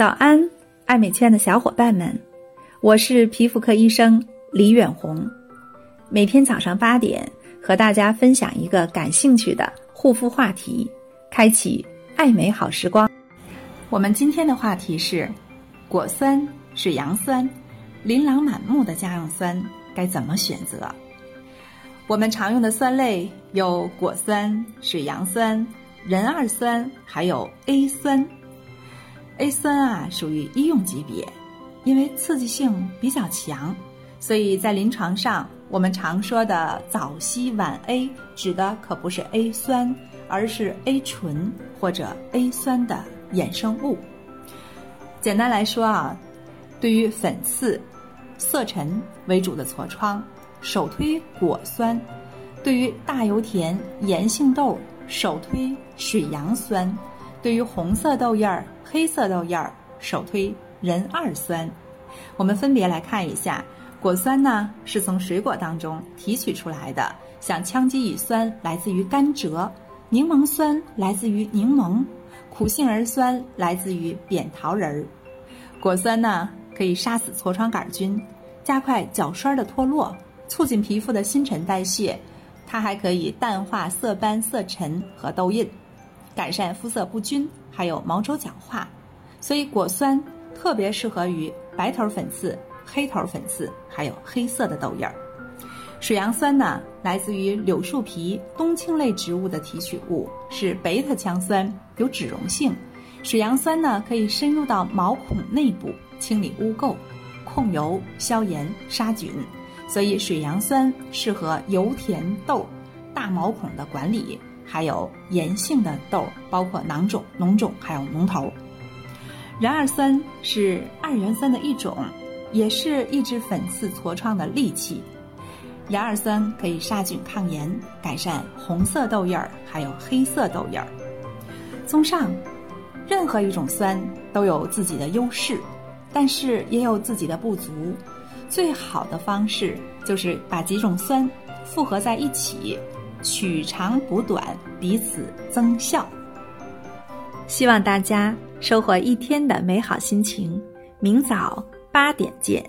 早安，爱美圈的小伙伴们，我是皮肤科医生李远红。每天早上八点，和大家分享一个感兴趣的护肤话题，开启爱美好时光。我们今天的话题是：果酸、水杨酸，琳琅满目的家用酸该怎么选择？我们常用的酸类有果酸、水杨酸、壬二酸，还有 A 酸。A 酸啊，属于医用级别，因为刺激性比较强，所以在临床上，我们常说的早烯晚 A 指的可不是 A 酸，而是 A 醇或者 A 酸的衍生物。简单来说啊，对于粉刺、色沉为主的痤疮，首推果酸；对于大油田、炎性痘，首推水杨酸。对于红色痘印儿、黑色痘印儿，首推壬二酸。我们分别来看一下，果酸呢是从水果当中提取出来的，像羟基乙酸来自于甘蔗，柠檬酸来自于柠檬，苦杏仁酸来自于扁桃仁儿。果酸呢可以杀死痤疮杆菌，加快角栓的脱落，促进皮肤的新陈代谢。它还可以淡化色斑、色沉和痘印。改善肤色不均，还有毛周角化，所以果酸特别适合于白头粉刺、黑头粉刺，还有黑色的痘印儿。水杨酸呢，来自于柳树皮、冬青类植物的提取物，是贝塔羟酸，有脂溶性。水杨酸呢，可以深入到毛孔内部，清理污垢、控油、消炎、杀菌，所以水杨酸适合油田痘、大毛孔的管理。还有炎性的痘，包括囊肿、脓肿，还有脓头。壬二酸是二元酸的一种，也是抑制粉刺痤疮的利器。壬二酸可以杀菌抗炎，改善红色痘印儿，还有黑色痘印儿。综上，任何一种酸都有自己的优势，但是也有自己的不足。最好的方式就是把几种酸复合在一起。取长补短，彼此增效。希望大家收获一天的美好心情。明早八点见。